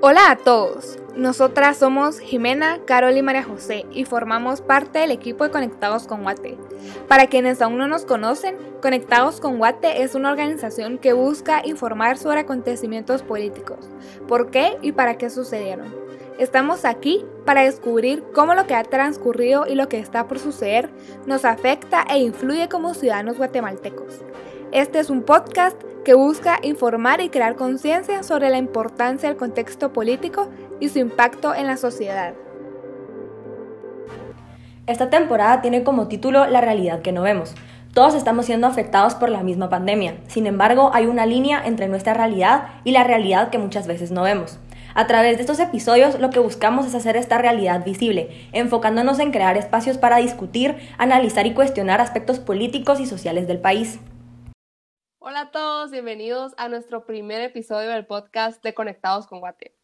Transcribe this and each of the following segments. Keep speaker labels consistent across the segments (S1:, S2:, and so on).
S1: Hola a todos, nosotras somos Jimena, Carol y María José y formamos parte del equipo de Conectados con Guate. Para quienes aún no nos conocen, Conectados con Guate es una organización que busca informar sobre acontecimientos políticos, por qué y para qué sucedieron. Estamos aquí para descubrir cómo lo que ha transcurrido y lo que está por suceder nos afecta e influye como ciudadanos guatemaltecos. Este es un podcast que busca informar y crear conciencia sobre la importancia del contexto político y su impacto en la sociedad.
S2: Esta temporada tiene como título La realidad que no vemos. Todos estamos siendo afectados por la misma pandemia. Sin embargo, hay una línea entre nuestra realidad y la realidad que muchas veces no vemos. A través de estos episodios lo que buscamos es hacer esta realidad visible, enfocándonos en crear espacios para discutir, analizar y cuestionar aspectos políticos y sociales del país.
S3: Hola a todos, bienvenidos a nuestro primer episodio del podcast de Conectados con Guate.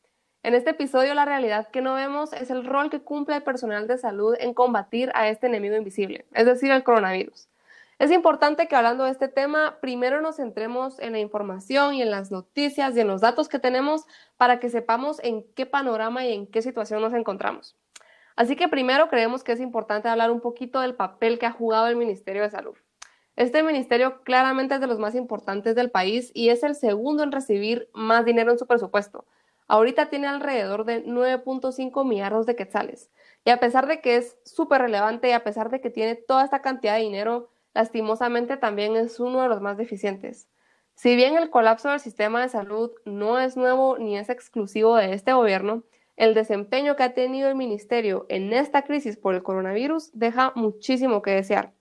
S3: En este episodio la realidad que no vemos es el rol que cumple el personal de salud en combatir a este enemigo invisible, es decir, el coronavirus. Es importante que hablando de este tema, primero nos centremos en la información y en las noticias y en los datos que tenemos para que sepamos en qué panorama y en qué situación nos encontramos. Así que primero creemos que es importante hablar un poquito del papel que ha jugado el Ministerio de Salud. Este ministerio claramente es de los más importantes del país y es el segundo en recibir más dinero en su presupuesto. Ahorita tiene alrededor de 9.5 millardos de quetzales. Y a pesar de que es súper relevante y a pesar de que tiene toda esta cantidad de dinero, lastimosamente también es uno de los más deficientes. Si bien el colapso del sistema de salud no es nuevo ni es exclusivo de este gobierno, el desempeño que ha tenido el ministerio en esta crisis por el coronavirus deja muchísimo que desear.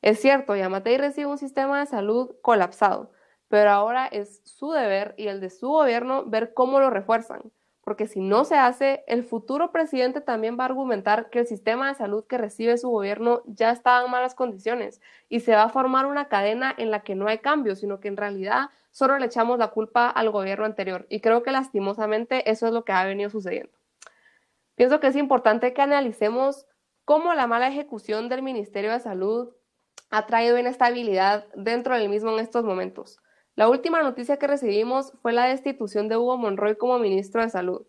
S3: Es cierto, Yamatei recibe un sistema de salud colapsado, pero ahora es su deber y el de su gobierno ver cómo lo refuerzan, porque si no se hace, el futuro presidente también va a argumentar que el sistema de salud que recibe su gobierno ya está en malas condiciones y se va a formar una cadena en la que no hay cambio, sino que en realidad solo le echamos la culpa al gobierno anterior y creo que lastimosamente eso es lo que ha venido sucediendo. Pienso que es importante que analicemos cómo la mala ejecución del Ministerio de Salud ha traído inestabilidad dentro del mismo en estos momentos. La última noticia que recibimos fue la destitución de Hugo Monroy como ministro de Salud.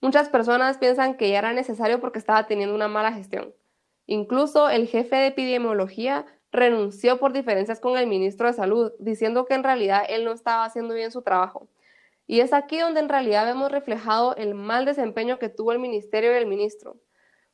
S3: Muchas personas piensan que ya era necesario porque estaba teniendo una mala gestión. Incluso el jefe de epidemiología renunció por diferencias con el ministro de Salud, diciendo que en realidad él no estaba haciendo bien su trabajo. Y es aquí donde en realidad vemos reflejado el mal desempeño que tuvo el ministerio y el ministro.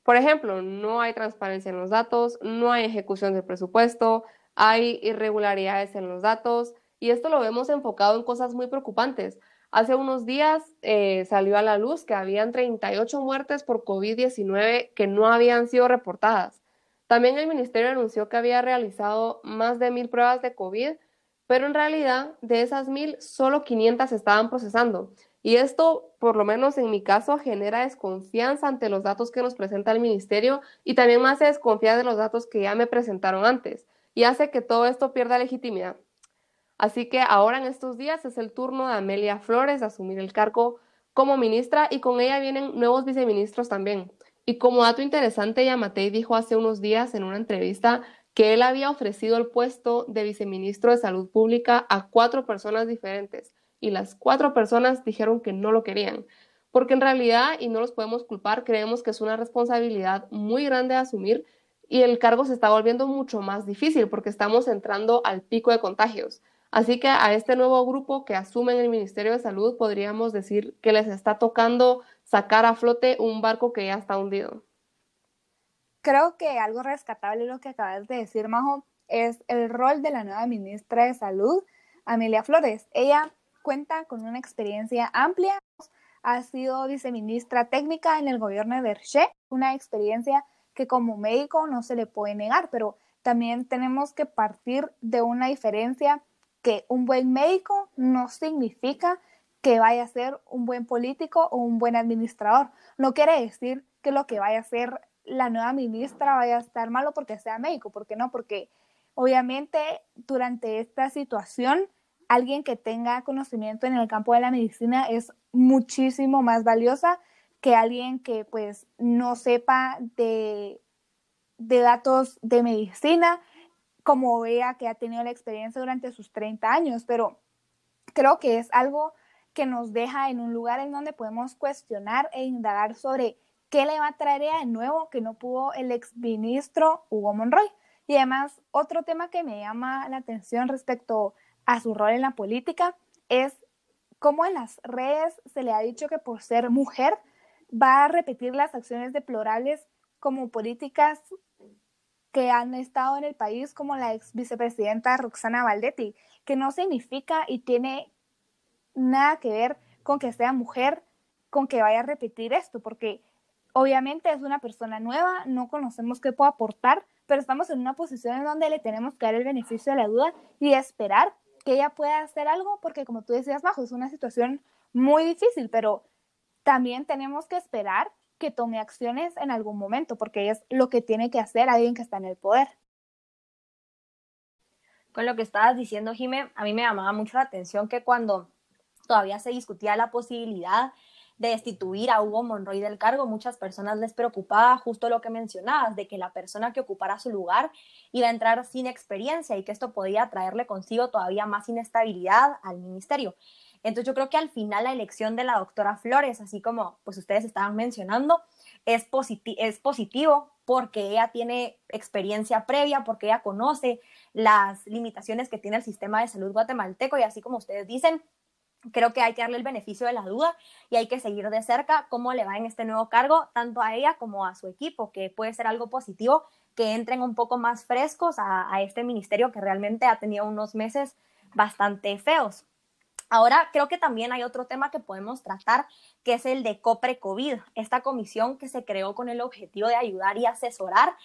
S3: Por ejemplo, no hay transparencia en los datos, no hay ejecución del presupuesto, hay irregularidades en los datos y esto lo vemos enfocado en cosas muy preocupantes. Hace unos días eh, salió a la luz que habían 38 muertes por COVID-19 que no habían sido reportadas. También el ministerio anunció que había realizado más de mil pruebas de COVID, pero en realidad de esas mil solo 500 estaban procesando. Y esto, por lo menos en mi caso, genera desconfianza ante los datos que nos presenta el ministerio y también me hace desconfiar de los datos que ya me presentaron antes y hace que todo esto pierda legitimidad. Así que ahora en estos días es el turno de Amelia Flores de asumir el cargo como ministra y con ella vienen nuevos viceministros también. Y como dato interesante, Yamatei dijo hace unos días en una entrevista que él había ofrecido el puesto de viceministro de Salud Pública a cuatro personas diferentes y las cuatro personas dijeron que no lo querían. Porque en realidad, y no los podemos culpar, creemos que es una responsabilidad muy grande a asumir y el cargo se está volviendo mucho más difícil porque estamos entrando al pico de contagios. Así que a este nuevo grupo que asumen el Ministerio de Salud podríamos decir que les está tocando sacar a flote un barco que ya está hundido.
S1: Creo que algo rescatable lo que acabas de decir, Majo, es el rol de la nueva ministra de Salud, Amelia Flores. Ella cuenta con una experiencia amplia. Ha sido viceministra técnica en el gobierno de Berché, una experiencia que como médico no se le puede negar, pero también tenemos que partir de una diferencia que un buen médico no significa que vaya a ser un buen político o un buen administrador. No quiere decir que lo que vaya a ser la nueva ministra vaya a estar malo porque sea médico, ¿por qué no? Porque obviamente durante esta situación alguien que tenga conocimiento en el campo de la medicina es muchísimo más valiosa que alguien que pues no sepa de, de datos de medicina, como vea que ha tenido la experiencia durante sus 30 años, pero creo que es algo que nos deja en un lugar en donde podemos cuestionar e indagar sobre qué le va a traer de nuevo que no pudo el exministro Hugo Monroy. Y además, otro tema que me llama la atención respecto a su rol en la política es cómo en las redes se le ha dicho que por ser mujer va a repetir las acciones deplorables como políticas que han estado en el país, como la ex vicepresidenta Roxana Valdetti, que no significa y tiene nada que ver con que sea mujer, con que vaya a repetir esto, porque obviamente es una persona nueva, no conocemos qué puede aportar, pero estamos en una posición en donde le tenemos que dar el beneficio de la duda y esperar que ella pueda hacer algo, porque como tú decías, Bajo, es una situación muy difícil, pero también tenemos que esperar que tome acciones en algún momento, porque es lo que tiene que hacer alguien que está en el poder.
S2: Con lo que estabas diciendo, Jimé, a mí me llamaba mucho la atención que cuando todavía se discutía la posibilidad de destituir a Hugo Monroy del cargo, muchas personas les preocupaba justo lo que mencionabas, de que la persona que ocupara su lugar iba a entrar sin experiencia y que esto podía traerle consigo todavía más inestabilidad al ministerio. Entonces yo creo que al final la elección de la doctora Flores, así como pues ustedes estaban mencionando, es, es positivo porque ella tiene experiencia previa, porque ella conoce las limitaciones que tiene el sistema de salud guatemalteco y así como ustedes dicen, creo que hay que darle el beneficio de la duda y hay que seguir de cerca cómo le va en este nuevo cargo, tanto a ella como a su equipo, que puede ser algo positivo, que entren un poco más frescos a, a este ministerio que realmente ha tenido unos meses bastante feos. Ahora creo que también hay otro tema que podemos tratar, que es el de COPRE COVID, esta comisión que se creó con el objetivo de ayudar y asesorar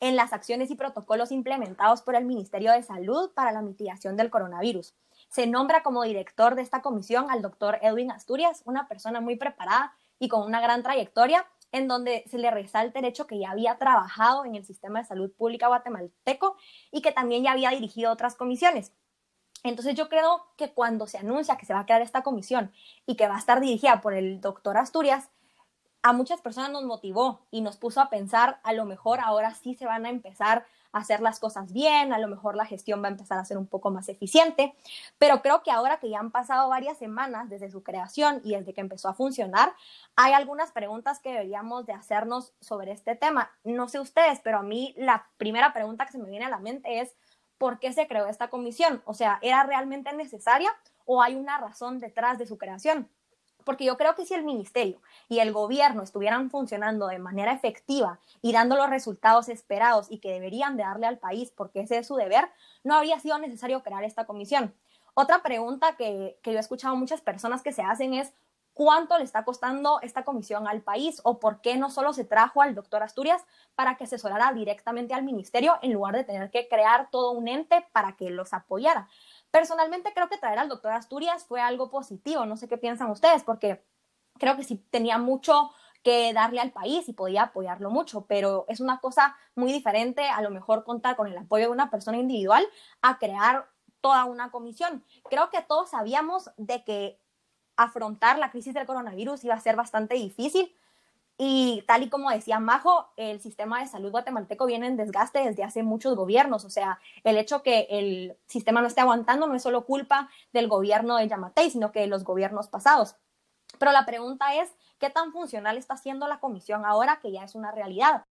S2: en las acciones y protocolos implementados por el Ministerio de Salud para la mitigación del coronavirus. Se nombra como director de esta comisión al doctor Edwin Asturias, una persona muy preparada y con una gran trayectoria, en donde se le resalta el hecho que ya había trabajado en el sistema de salud pública guatemalteco y que también ya había dirigido otras comisiones. Entonces yo creo que cuando se anuncia que se va a crear esta comisión y que va a estar dirigida por el doctor Asturias, a muchas personas nos motivó y nos puso a pensar, a lo mejor ahora sí se van a empezar hacer las cosas bien, a lo mejor la gestión va a empezar a ser un poco más eficiente, pero creo que ahora que ya han pasado varias semanas desde su creación y desde que empezó a funcionar, hay algunas preguntas que deberíamos de hacernos sobre este tema. No sé ustedes, pero a mí la primera pregunta que se me viene a la mente es, ¿por qué se creó esta comisión? O sea, ¿era realmente necesaria o hay una razón detrás de su creación? Porque yo creo que si el ministerio y el gobierno estuvieran funcionando de manera efectiva y dando los resultados esperados y que deberían de darle al país porque ese es su deber, no habría sido necesario crear esta comisión. Otra pregunta que, que yo he escuchado muchas personas que se hacen es, ¿cuánto le está costando esta comisión al país o por qué no solo se trajo al doctor Asturias para que asesorara directamente al ministerio en lugar de tener que crear todo un ente para que los apoyara? Personalmente creo que traer al doctor Asturias fue algo positivo, no sé qué piensan ustedes, porque creo que sí tenía mucho que darle al país y podía apoyarlo mucho, pero es una cosa muy diferente a lo mejor contar con el apoyo de una persona individual a crear toda una comisión. Creo que todos sabíamos de que afrontar la crisis del coronavirus iba a ser bastante difícil, y tal y como decía Majo, el sistema de salud guatemalteco viene en desgaste desde hace muchos gobiernos. O sea, el hecho que el sistema no esté aguantando no es solo culpa del gobierno de Yamatei, sino que de los gobiernos pasados. Pero la pregunta es, ¿qué tan funcional está siendo la comisión ahora que ya es una realidad?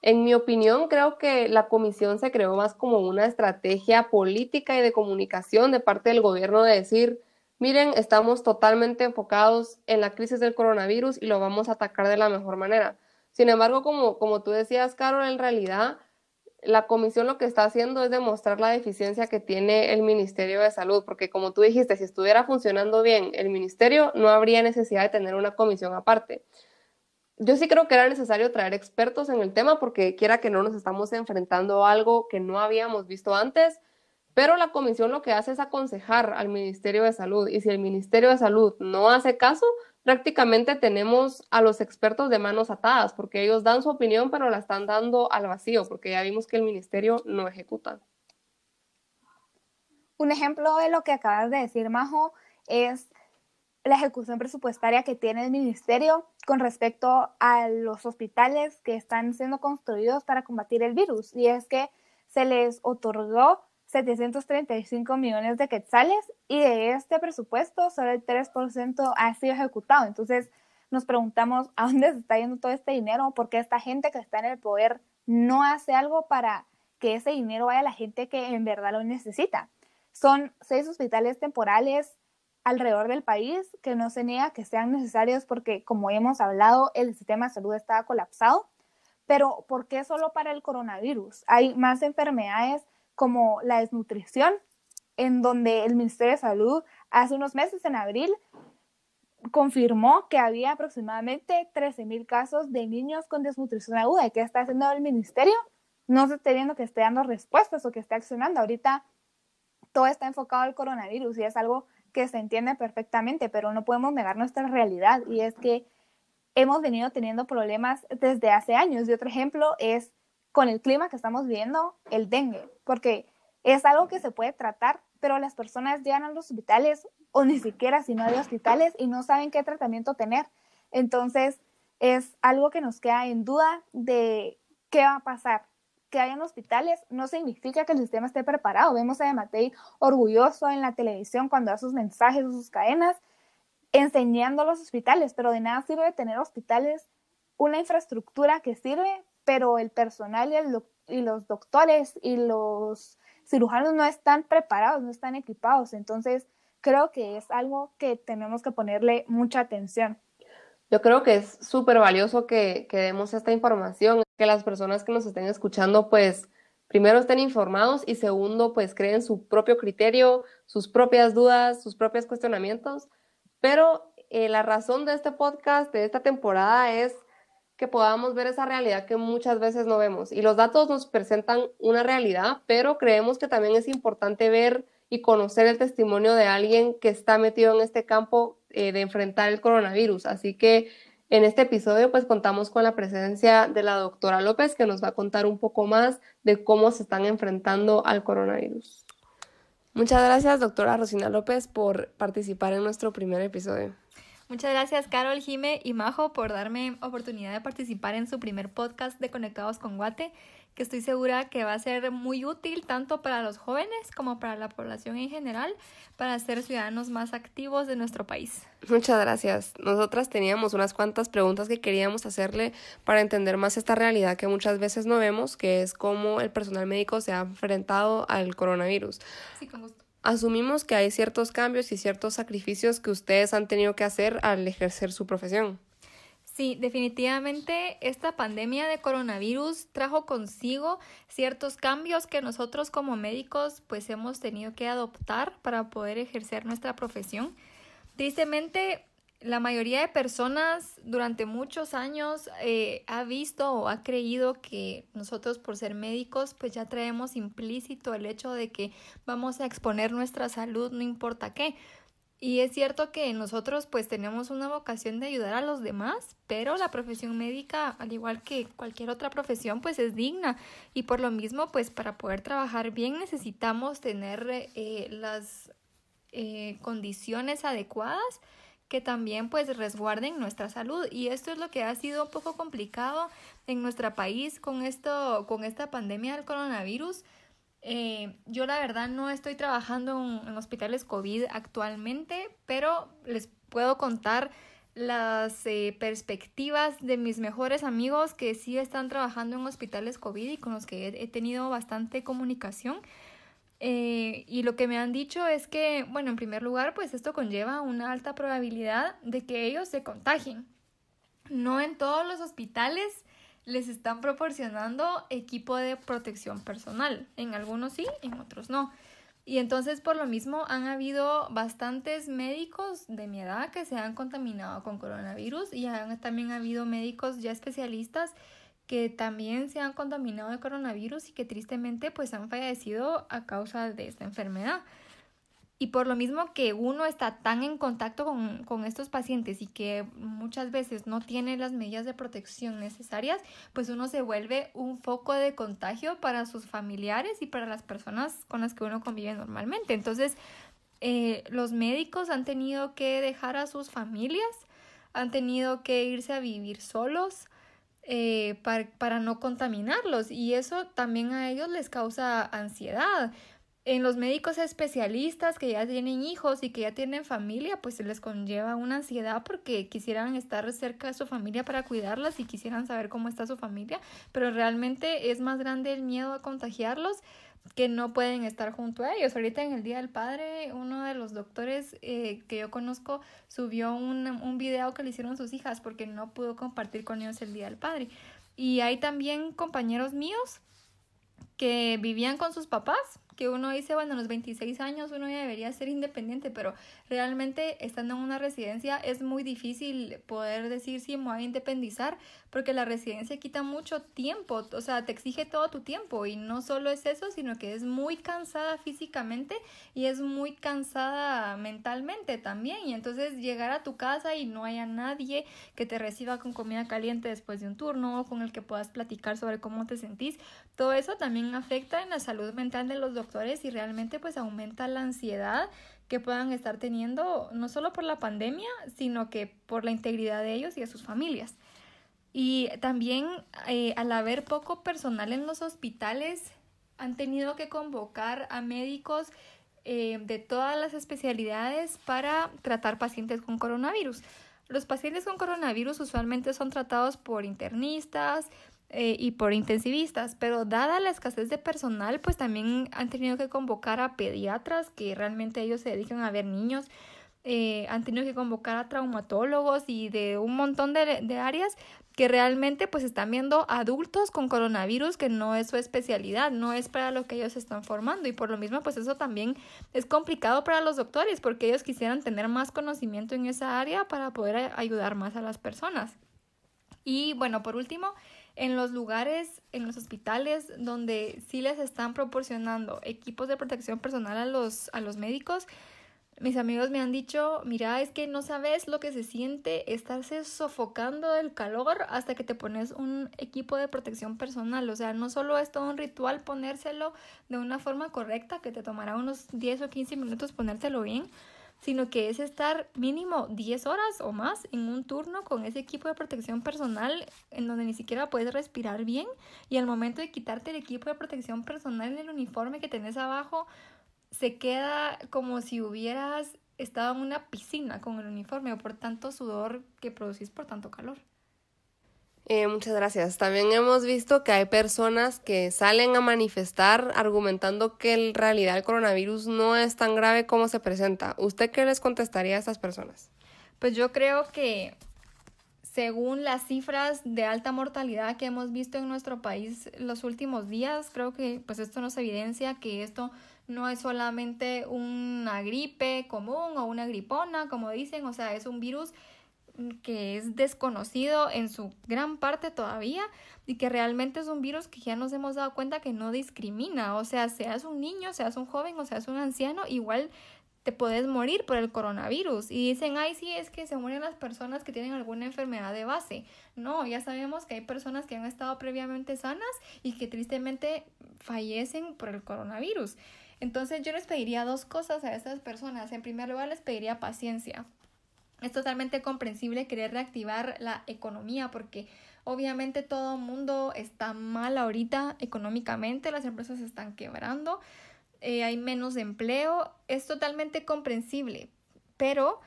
S3: En mi opinión, creo que la comisión se creó más como una estrategia política y de comunicación de parte del gobierno de decir, miren, estamos totalmente enfocados en la crisis del coronavirus y lo vamos a atacar de la mejor manera. Sin embargo, como, como tú decías, Carol, en realidad la comisión lo que está haciendo es demostrar la deficiencia que tiene el Ministerio de Salud, porque como tú dijiste, si estuviera funcionando bien el ministerio, no habría necesidad de tener una comisión aparte. Yo sí creo que era necesario traer expertos en el tema porque quiera que no nos estamos enfrentando a algo que no habíamos visto antes pero la comisión lo que hace es aconsejar al Ministerio de Salud y si el Ministerio de Salud no hace caso, prácticamente tenemos a los expertos de manos atadas porque ellos dan su opinión pero la están dando al vacío porque ya vimos que el Ministerio no ejecuta.
S1: Un ejemplo de lo que acabas de decir, Majo, es la ejecución presupuestaria que tiene el ministerio con respecto a los hospitales que están siendo construidos para combatir el virus. Y es que se les otorgó 735 millones de quetzales y de este presupuesto solo el 3% ha sido ejecutado. Entonces nos preguntamos a dónde se está yendo todo este dinero, porque esta gente que está en el poder no hace algo para que ese dinero vaya a la gente que en verdad lo necesita. Son seis hospitales temporales alrededor del país que no se niega que sean necesarios porque, como hemos hablado, el sistema de salud está colapsado. Pero, ¿por qué solo para el coronavirus? Hay más enfermedades como la desnutrición, en donde el Ministerio de Salud hace unos meses, en abril, confirmó que había aproximadamente 13 mil casos de niños con desnutrición aguda. ¿Y qué está haciendo el ministerio? No se está viendo que esté dando respuestas o que esté accionando. Ahorita todo está enfocado al coronavirus y es algo que se entiende perfectamente, pero no podemos negar nuestra realidad y es que hemos venido teniendo problemas desde hace años. Y otro ejemplo es con el clima que estamos viviendo, el dengue, porque es algo que se puede tratar, pero las personas llegan a los hospitales o ni siquiera si no hay hospitales y no saben qué tratamiento tener. Entonces, es algo que nos queda en duda de qué va a pasar. Que hayan hospitales no significa que el sistema esté preparado. Vemos a Matei orgulloso en la televisión cuando da sus mensajes o sus cadenas enseñando los hospitales, pero de nada sirve tener hospitales, una infraestructura que sirve, pero el personal y, los doctores y los cirujanos no están preparados, no están equipados. Entonces, creo que es algo que tenemos que ponerle mucha atención.
S3: Yo creo que es súper valioso que, que, demos esta información, que las personas que nos estén escuchando, pues, primero estén informados y segundo, pues, creen su propio criterio, sus propias dudas, sus propios cuestionamientos. Pero eh, la razón de este podcast, de esta temporada, es que podamos ver esa realidad que muchas veces no vemos. Y los datos nos presentan una realidad, pero creemos que también es importante ver y conocer el testimonio de alguien que está metido en este campo eh, de enfrentar el coronavirus. Así que en este episodio pues contamos con la presencia de la doctora López que nos va a contar un poco más de cómo se están enfrentando al coronavirus. Muchas gracias doctora Rosina López por participar en nuestro primer episodio.
S4: Muchas gracias Carol, Jime y Majo por darme oportunidad de participar en su primer podcast de Conectados con Guate, que estoy segura que va a ser muy útil tanto para los jóvenes como para la población en general, para ser ciudadanos más activos de nuestro país.
S3: Muchas gracias. Nosotras teníamos unas cuantas preguntas que queríamos hacerle para entender más esta realidad que muchas veces no vemos, que es cómo el personal médico se ha enfrentado al coronavirus.
S4: Sí, con gusto
S3: asumimos que hay ciertos cambios y ciertos sacrificios que ustedes han tenido que hacer al ejercer su profesión.
S4: Sí, definitivamente esta pandemia de coronavirus trajo consigo ciertos cambios que nosotros como médicos pues hemos tenido que adoptar para poder ejercer nuestra profesión. Tristemente, la mayoría de personas durante muchos años eh, ha visto o ha creído que nosotros por ser médicos pues ya traemos implícito el hecho de que vamos a exponer nuestra salud no importa qué. Y es cierto que nosotros pues tenemos una vocación de ayudar a los demás, pero la profesión médica, al igual que cualquier otra profesión, pues es digna. Y por lo mismo, pues para poder trabajar bien necesitamos tener eh, las eh, condiciones adecuadas que también pues resguarden nuestra salud. Y esto es lo que ha sido un poco complicado en nuestro país con esto con esta pandemia del coronavirus. Eh, yo la verdad no estoy trabajando en, hospitales COVID actualmente pero les puedo contar las eh, perspectivas de mis mejores amigos que sí están trabajando en hospitales COVID y con los que he tenido bastante comunicación eh, y lo que me han dicho es que, bueno, en primer lugar, pues esto conlleva una alta probabilidad de que ellos se contagien. No en todos los hospitales les están proporcionando equipo de protección personal. En algunos sí, en otros no. Y entonces por lo mismo han habido bastantes médicos de mi edad que se han contaminado con coronavirus y han, también ha habido médicos ya especialistas que también se han contaminado de coronavirus y que tristemente pues han fallecido a causa de esta enfermedad. Y por lo mismo que uno está tan en contacto con, con, estos pacientes y que muchas veces no tiene las medidas de protección necesarias, pues uno se vuelve un foco de contagio para sus familiares y para las personas con las que uno convive normalmente. Entonces, eh, los médicos han tenido que dejar a sus familias, han tenido que irse a vivir solos, eh, para, para no contaminarlos y eso también a ellos les causa ansiedad. En los médicos especialistas que ya tienen hijos y que ya tienen familia, pues se les conlleva una ansiedad porque quisieran estar cerca de su familia para cuidarlas y quisieran saber cómo está su familia, pero realmente es más grande el miedo a contagiarlos que no pueden estar junto a ellos. Ahorita en el Día del Padre, uno de los doctores eh, que yo conozco subió un, un video que le hicieron sus hijas porque no pudo compartir con ellos el Día del Padre. Y hay también compañeros míos que vivían con sus papás que uno dice, bueno, a los 26 años uno ya debería ser independiente, pero realmente estando en una residencia es muy difícil poder decir si me voy a independizar, porque la residencia quita mucho tiempo, o sea, te exige todo tu tiempo y no solo es eso, sino que es muy cansada físicamente y es muy cansada mentalmente también. Y entonces llegar a tu casa y no haya nadie que te reciba con comida caliente después de un turno o con el que puedas platicar sobre cómo te sentís, todo eso también afecta en la salud mental de los doctores y realmente pues aumenta la ansiedad que puedan estar teniendo no solo por la pandemia, sino que por la integridad de ellos y de sus familias. Y también eh, al haber poco personal en los hospitales, han tenido que convocar a médicos eh, de todas las especialidades para tratar pacientes con coronavirus. Los pacientes con coronavirus usualmente son tratados por internistas, eh, y por intensivistas, pero dada la escasez de personal, pues también han tenido que convocar a pediatras que realmente ellos se dedican a ver niños, eh, han tenido que convocar a traumatólogos y de un montón de, de áreas que realmente pues están viendo adultos con coronavirus que no es su especialidad, no es para lo que ellos están formando y por lo mismo pues eso también es complicado para los doctores porque ellos quisieran tener más conocimiento en esa área para poder ayudar más a las personas. Y bueno, por último, en los lugares, en los hospitales donde sí les están proporcionando equipos de protección personal a los, a los médicos, mis amigos me han dicho, mira, es que no sabes lo que se siente estarse sofocando del calor hasta que te pones un equipo de protección personal. O sea, no solo es todo un ritual ponérselo de una forma correcta, que te tomará unos 10 o 15 minutos ponértelo bien, sino que es estar mínimo 10 horas o más en un turno con ese equipo de protección personal en donde ni siquiera puedes respirar bien y al momento de quitarte el equipo de protección personal en el uniforme que tenés abajo, se queda como si hubieras estado en una piscina con el uniforme o por tanto sudor que producís por tanto calor.
S3: Eh, muchas gracias. También hemos visto que hay personas que salen a manifestar argumentando que en realidad el coronavirus no es tan grave como se presenta. ¿Usted qué les contestaría a estas personas?
S4: Pues yo creo que según las cifras de alta mortalidad que hemos visto en nuestro país los últimos días, creo que pues esto nos evidencia que esto no es solamente una gripe común o una gripona, como dicen, o sea, es un virus que es desconocido en su gran parte todavía y que realmente es un virus que ya nos hemos dado cuenta que no discrimina, o sea, seas un niño, seas un joven o seas un anciano, igual te puedes morir por el coronavirus. Y dicen, ay, sí, es que se mueren las personas que tienen alguna enfermedad de base. No, ya sabemos que hay personas que han estado previamente sanas y que tristemente fallecen por el coronavirus. Entonces yo les pediría dos cosas a estas personas. En primer lugar, les pediría paciencia. Es totalmente comprensible querer reactivar la economía porque obviamente todo el mundo está mal ahorita económicamente, las empresas están quebrando, eh, hay menos empleo, es totalmente comprensible, pero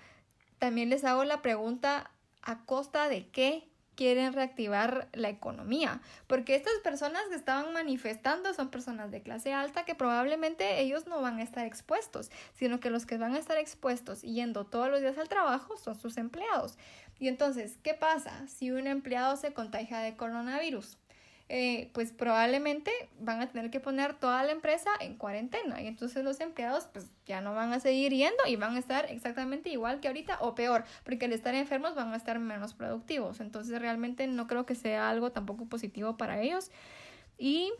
S4: también les hago la pregunta, ¿a costa de qué quieren reactivar la economía, porque estas personas que estaban manifestando son personas de clase alta que probablemente ellos no van a estar expuestos, sino que los que van a estar expuestos yendo todos los días al trabajo son sus empleados. Y entonces, ¿qué pasa si un empleado se contagia de coronavirus? Eh, pues probablemente van a tener que poner toda la empresa en cuarentena y entonces los empleados pues ya no van a seguir yendo y van a estar exactamente igual que ahorita o peor, porque al estar enfermos van a estar menos productivos. Entonces realmente no creo que sea algo tampoco positivo para ellos. Y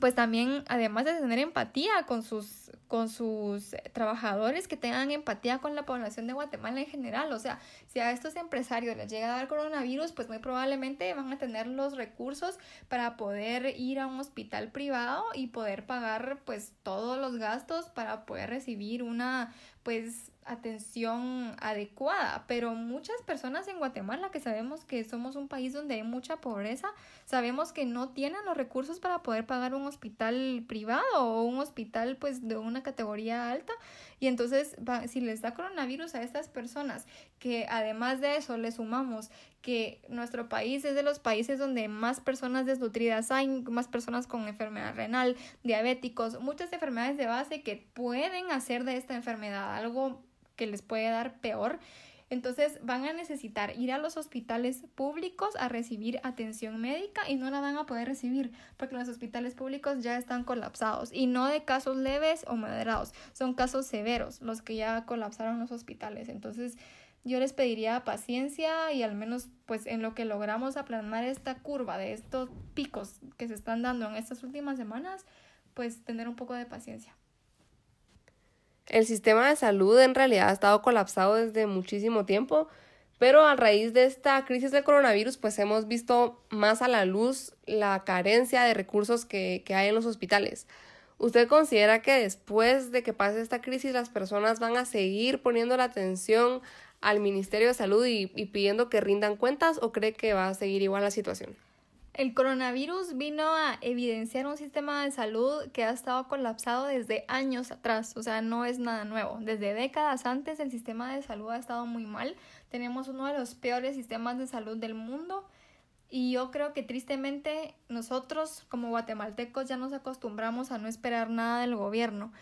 S4: pues también, además de tener empatía con sus, con sus trabajadores, que tengan empatía con la población de Guatemala en general. O sea, si a estos empresarios les llega a dar coronavirus, pues muy probablemente van a tener los recursos para poder ir a un hospital privado y poder pagar pues todos los gastos para poder recibir una pues atención adecuada, pero muchas personas en Guatemala que sabemos que somos un país donde hay mucha pobreza, sabemos que no tienen los recursos para poder pagar un hospital privado o un hospital pues de una categoría alta y entonces si les da coronavirus a estas personas que además de eso le sumamos que nuestro país es de los países donde más personas desnutridas hay, más personas con enfermedad renal, diabéticos, muchas enfermedades de base que pueden hacer de esta enfermedad algo que les puede dar peor. Entonces van a necesitar ir a los hospitales públicos a recibir atención médica y no la van a poder recibir porque los hospitales públicos ya están colapsados y no de casos leves o moderados, son casos severos los que ya colapsaron los hospitales. Entonces yo les pediría paciencia y al menos pues en lo que logramos aplanar esta curva de estos picos que se están dando en estas últimas semanas, pues tener un poco de paciencia.
S3: El sistema de salud en realidad ha estado colapsado desde muchísimo tiempo, pero a raíz de esta crisis del coronavirus, pues hemos visto más a la luz la carencia de recursos que, que hay en los hospitales. ¿Usted considera que después de que pase esta crisis las personas van a seguir poniendo la atención al Ministerio de Salud y, y pidiendo que rindan cuentas o cree que va a seguir igual la situación?
S4: El coronavirus vino a evidenciar un sistema de salud que ha estado colapsado desde años atrás, o sea, no es nada nuevo. Desde décadas antes el sistema de salud ha estado muy mal. Tenemos uno de los peores sistemas de salud del mundo y yo creo que tristemente nosotros como guatemaltecos ya nos acostumbramos a no esperar nada del gobierno.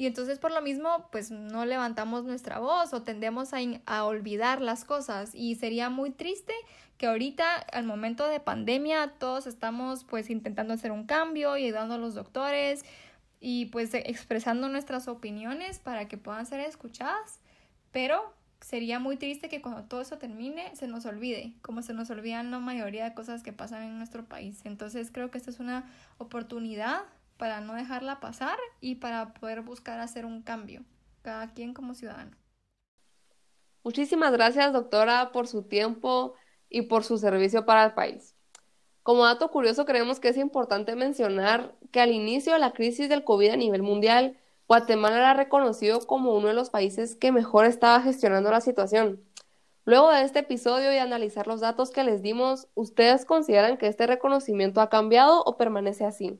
S4: Y entonces por lo mismo, pues no levantamos nuestra voz o tendemos a, a, olvidar las cosas. Y sería muy triste que ahorita, al momento de pandemia, todos estamos pues intentando hacer un cambio y ayudando a los doctores y pues expresando nuestras opiniones para que puedan ser escuchadas. Pero sería muy triste que cuando todo eso termine se nos olvide, como se nos olvidan la mayoría de cosas que pasan en nuestro país. Entonces creo que esta es una oportunidad para no dejarla pasar y para poder buscar hacer un cambio, cada quien como ciudadano.
S3: Muchísimas gracias, doctora, por su tiempo y por su servicio para el país. Como dato curioso, creemos que es importante mencionar que al inicio de la crisis del COVID a nivel mundial, Guatemala era reconocido como uno de los países que mejor estaba gestionando la situación. Luego de este episodio y analizar los datos que les dimos, ¿ustedes consideran que este reconocimiento ha cambiado o permanece así?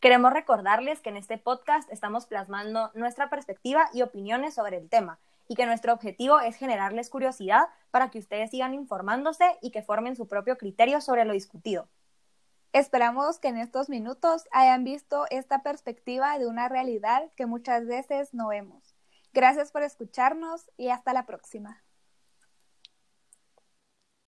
S2: Queremos recordarles que en este podcast estamos plasmando nuestra perspectiva y opiniones sobre el tema y que nuestro objetivo es generarles curiosidad para que ustedes sigan informándose y que formen su propio criterio sobre lo discutido.
S1: Esperamos que en estos minutos hayan visto esta perspectiva de una realidad que muchas veces no vemos. Gracias por escucharnos y hasta la próxima.